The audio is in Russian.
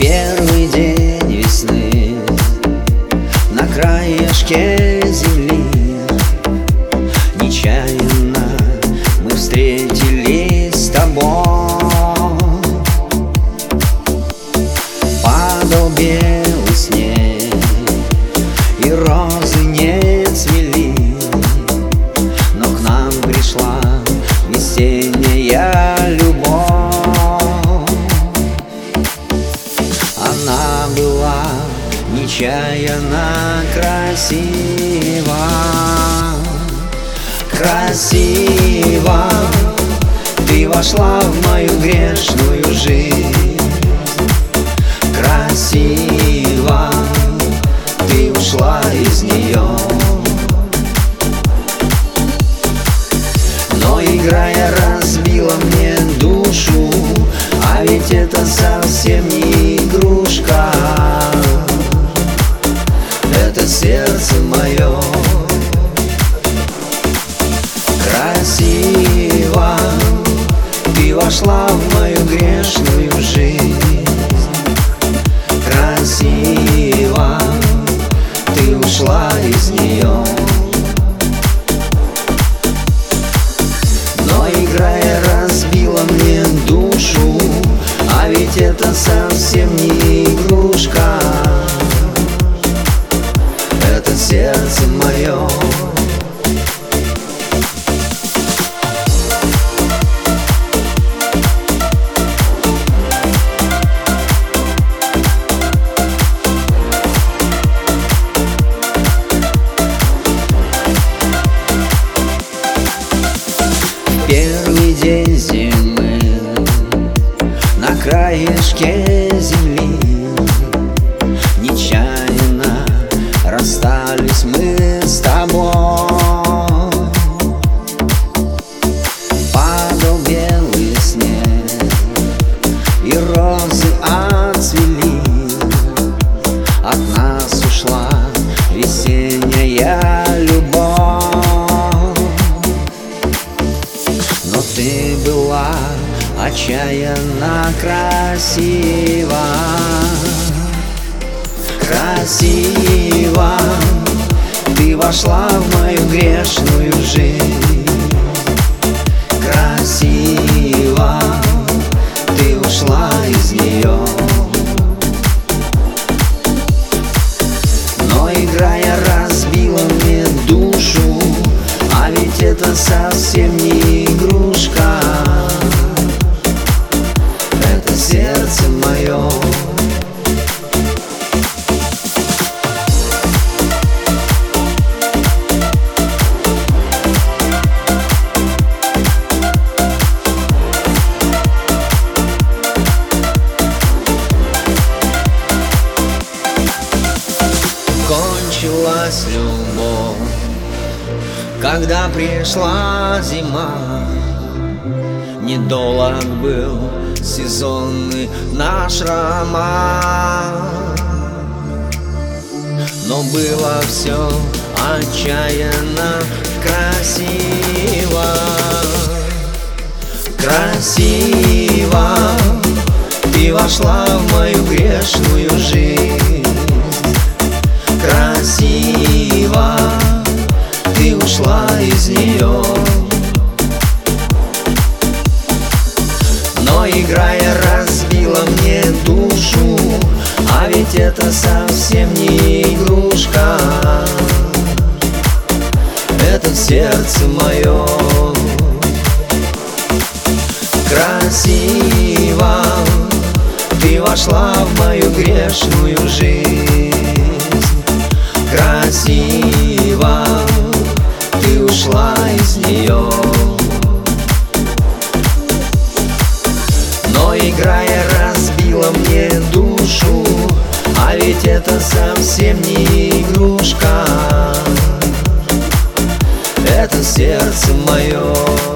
Первый день весны На краешке земли Нечаянно мы встретились с тобой нечаянно красива Красива Ты вошла в мою грешную жизнь. Красива Ты ушла из нее Но играя разбила Вошла в мою грешную жизнь. Красиво Ты ушла из нее Но играя разбила мне душу А ведь это совсем не краешке отчаянно красива Красива Ты вошла в мою грешную жизнь. Красива Ты ушла из нее. Но играя разбила мне душу А ведь это совсем не когда пришла зима Недолг был сезонный наш роман. Но было все отчаянно красиво. Красиво. Ты вошла в мою грешную жизнь ушла из нее Но играя разбила мне душу А ведь это совсем не игрушка. Это сердце мое Красиво Ты вошла в мою грешную жизнь. Красиво ушла из нее Но играя разбила мне душу А ведь это совсем не игрушка. Это сердце мое